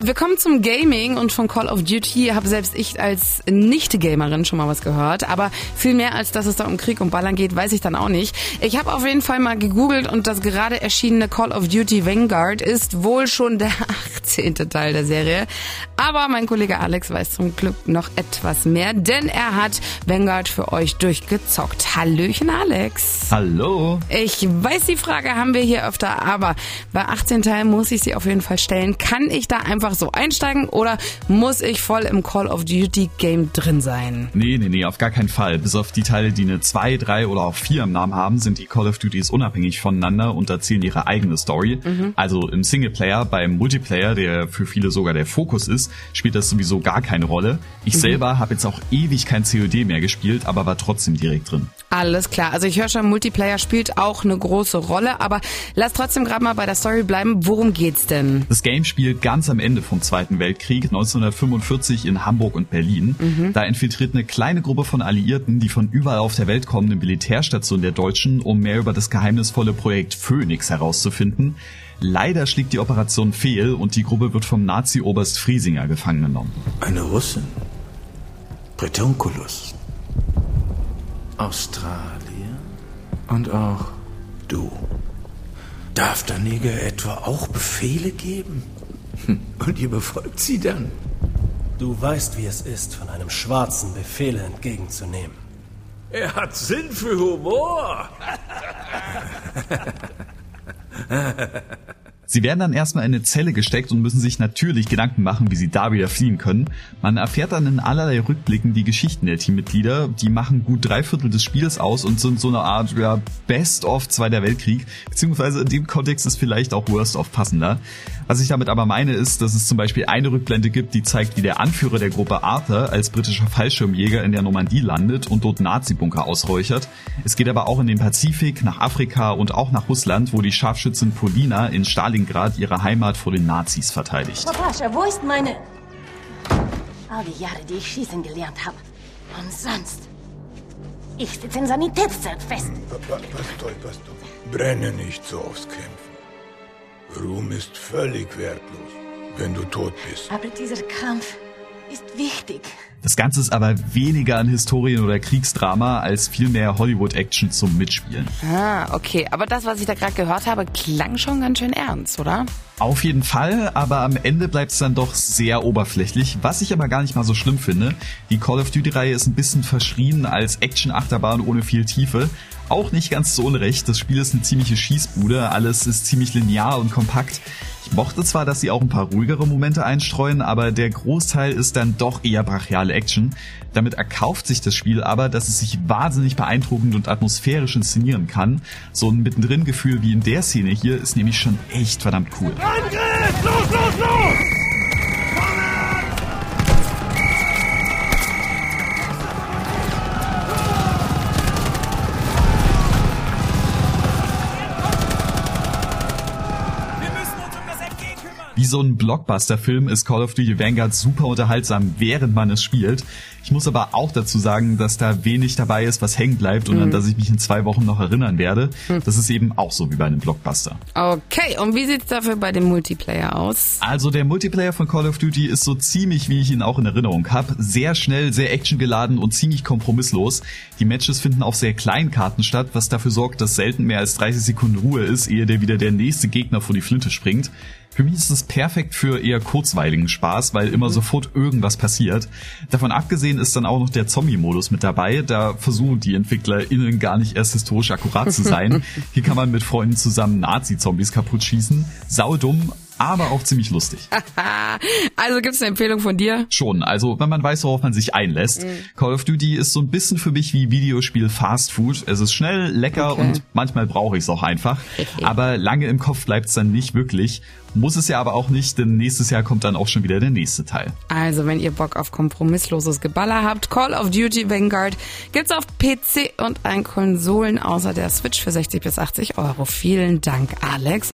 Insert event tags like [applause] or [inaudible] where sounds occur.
Wir kommen zum Gaming und von Call of Duty habe selbst ich als Nicht-Gamerin schon mal was gehört. Aber viel mehr als dass es da um Krieg und Ballern geht, weiß ich dann auch nicht. Ich habe auf jeden Fall mal gegoogelt und das gerade erschienene Call of Duty Vanguard ist wohl schon der [laughs] 18. Teil der Serie. Aber mein Kollege Alex weiß zum Glück noch etwas mehr, denn er hat Vanguard für euch durchgezockt. Hallöchen Alex. Hallo. Ich weiß, die Frage haben wir hier öfter, aber bei 18 Teilen muss ich sie auf jeden Fall stellen. Kann ich da einfach einfach so einsteigen oder muss ich voll im Call of Duty Game drin sein? Nee, nee, nee, auf gar keinen Fall. Bis auf die Teile, die eine 2, 3 oder auch 4 im Namen haben, sind die Call of Duties unabhängig voneinander und erzählen ihre eigene Story. Mhm. Also im Singleplayer, beim Multiplayer, der für viele sogar der Fokus ist, spielt das sowieso gar keine Rolle. Ich mhm. selber habe jetzt auch ewig kein COD mehr gespielt, aber war trotzdem direkt drin. Alles klar. Also ich höre schon, Multiplayer spielt auch eine große Rolle, aber lass trotzdem gerade mal bei der Story bleiben. Worum geht's denn? Das Game spielt ganz am Ende vom Zweiten Weltkrieg 1945 in Hamburg und Berlin. Mhm. Da infiltriert eine kleine Gruppe von Alliierten, die von überall auf der Welt kommen, eine Militärstation der Deutschen, um mehr über das geheimnisvolle Projekt Phoenix herauszufinden. Leider schlägt die Operation fehl und die Gruppe wird vom Nazi-Oberst Friesinger gefangen genommen. Eine Russin. Bretonculus. Australien und auch du. Darf der Neger etwa auch Befehle geben? [laughs] Und ihr befolgt sie dann? Du weißt, wie es ist, von einem Schwarzen Befehle entgegenzunehmen. Er hat Sinn für Humor. [laughs] Sie werden dann erstmal in eine Zelle gesteckt und müssen sich natürlich Gedanken machen, wie sie da wieder fliehen können. Man erfährt dann in allerlei Rückblicken die Geschichten der Teammitglieder. Die machen gut drei Viertel des Spiels aus und sind so eine Art ja, Best-of Zweiter Weltkrieg. Beziehungsweise in dem Kontext ist vielleicht auch Worst-of passender. Was ich damit aber meine ist, dass es zum Beispiel eine Rückblende gibt, die zeigt, wie der Anführer der Gruppe Arthur als britischer Fallschirmjäger in der Normandie landet und dort Nazi-Bunker ausräuchert. Es geht aber auch in den Pazifik, nach Afrika und auch nach Russland, wo die Scharfschützin Polina in Stalin Stalingrad ihre Heimat vor den Nazis verteidigt. Papascha, wo ist meine... All die Jahre, die ich schießen gelernt habe. Und sonst... Ich sitze in Sanitätszelt fest. Pastor, Pastor. Brenne nicht so aufs Kämpfen. Ruhm ist völlig wertlos, wenn du tot bist. Aber dieser Kampf ist wichtig. Das Ganze ist aber weniger ein Historien- oder Kriegsdrama als vielmehr Hollywood-Action zum Mitspielen. Ah, okay. Aber das, was ich da gerade gehört habe, klang schon ganz schön ernst, oder? Auf jeden Fall, aber am Ende bleibt es dann doch sehr oberflächlich, was ich aber gar nicht mal so schlimm finde. Die Call of Duty-Reihe ist ein bisschen verschrien als Action-Achterbahn ohne viel Tiefe. Auch nicht ganz so unrecht, das Spiel ist eine ziemliche Schießbude, alles ist ziemlich linear und kompakt. Mochte zwar, dass sie auch ein paar ruhigere Momente einstreuen, aber der Großteil ist dann doch eher brachiale Action. Damit erkauft sich das Spiel aber, dass es sich wahnsinnig beeindruckend und atmosphärisch inszenieren kann. So ein mittendrin Gefühl wie in der Szene hier ist nämlich schon echt verdammt cool. Angriff! Wie so ein Blockbuster-Film ist Call of Duty Vanguard super unterhaltsam, während man es spielt. Ich muss aber auch dazu sagen, dass da wenig dabei ist, was hängen bleibt und mhm. an das ich mich in zwei Wochen noch erinnern werde. Mhm. Das ist eben auch so wie bei einem Blockbuster. Okay, und wie sieht's dafür bei dem Multiplayer aus? Also der Multiplayer von Call of Duty ist so ziemlich, wie ich ihn auch in Erinnerung habe. Sehr schnell, sehr actiongeladen und ziemlich kompromisslos. Die Matches finden auf sehr kleinen Karten statt, was dafür sorgt, dass selten mehr als 30 Sekunden Ruhe ist, ehe der wieder der nächste Gegner vor die Flinte springt. Für mich ist es perfekt für eher kurzweiligen Spaß, weil immer mhm. sofort irgendwas passiert. Davon abgesehen ist dann auch noch der Zombie-Modus mit dabei. Da versuchen die EntwicklerInnen gar nicht erst historisch akkurat zu sein. [laughs] Hier kann man mit Freunden zusammen Nazi-Zombies kaputt schießen. Saudumm, aber auch ziemlich lustig. [laughs] also gibt's eine Empfehlung von dir? Schon, also wenn man weiß, worauf man sich einlässt. Mhm. Call of Duty ist so ein bisschen für mich wie Videospiel Fast Food. Es ist schnell, lecker okay. und manchmal brauche ich es auch einfach. [laughs] aber lange im Kopf bleibt's dann nicht wirklich. Muss es ja aber auch nicht, denn nächstes Jahr kommt dann auch schon wieder der nächste Teil. Also, wenn ihr Bock auf kompromissloses Geballer habt, Call of Duty Vanguard gibt's auf PC und ein Konsolen außer der Switch für 60 bis 80 Euro. Vielen Dank, Alex.